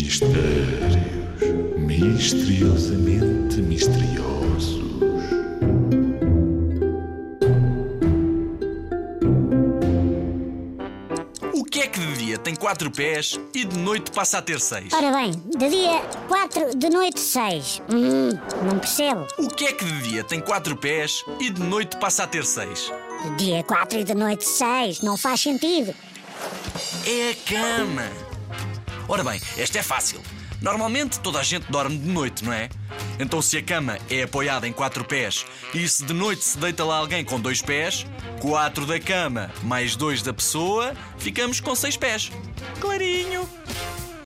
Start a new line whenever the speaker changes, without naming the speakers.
Mistérios misteriosamente misteriosos.
O que é que de dia tem quatro pés e de noite passa a ter seis?
Ora bem, de dia 4, de noite 6. Hum, não percebo.
O que é que de dia tem quatro pés e de noite passa a ter seis?
De dia 4 e de noite 6. Não faz sentido.
É a cama. Ora bem, esta é fácil. Normalmente toda a gente dorme de noite, não é? Então se a cama é apoiada em quatro pés e se de noite se deita lá alguém com dois pés, quatro da cama mais dois da pessoa, ficamos com seis pés. Clarinho!